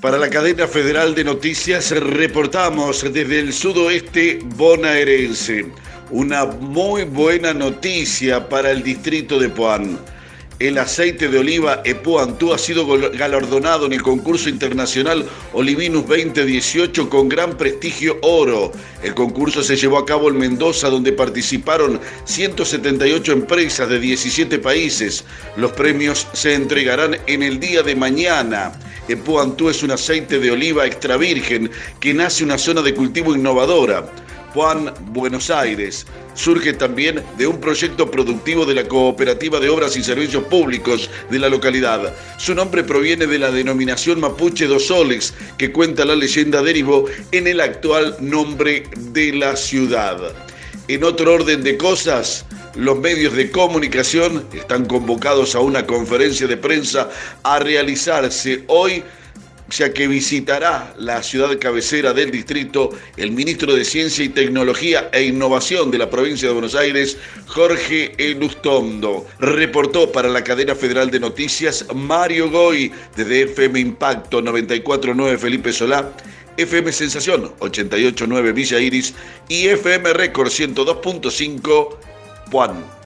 Para la cadena federal de noticias reportamos desde el sudoeste bonaerense una muy buena noticia para el distrito de Poán. El aceite de oliva Epoantú ha sido galardonado en el concurso internacional Olivinus 2018 con gran prestigio oro. El concurso se llevó a cabo en Mendoza donde participaron 178 empresas de 17 países. Los premios se entregarán en el día de mañana. Epoantú es un aceite de oliva extra virgen que nace en una zona de cultivo innovadora. Juan Buenos Aires. Surge también de un proyecto productivo de la Cooperativa de Obras y Servicios Públicos de la localidad. Su nombre proviene de la denominación mapuche dos soles, que cuenta la leyenda derivó en el actual nombre de la ciudad. En otro orden de cosas, los medios de comunicación están convocados a una conferencia de prensa a realizarse hoy ya que visitará la ciudad cabecera del distrito el ministro de Ciencia y Tecnología e Innovación de la provincia de Buenos Aires, Jorge Elustondo. Reportó para la cadena federal de noticias Mario Goy desde FM Impacto 949 Felipe Solá. FM Sensación 889 Villa Iris y FM Récord 102.5 Juan.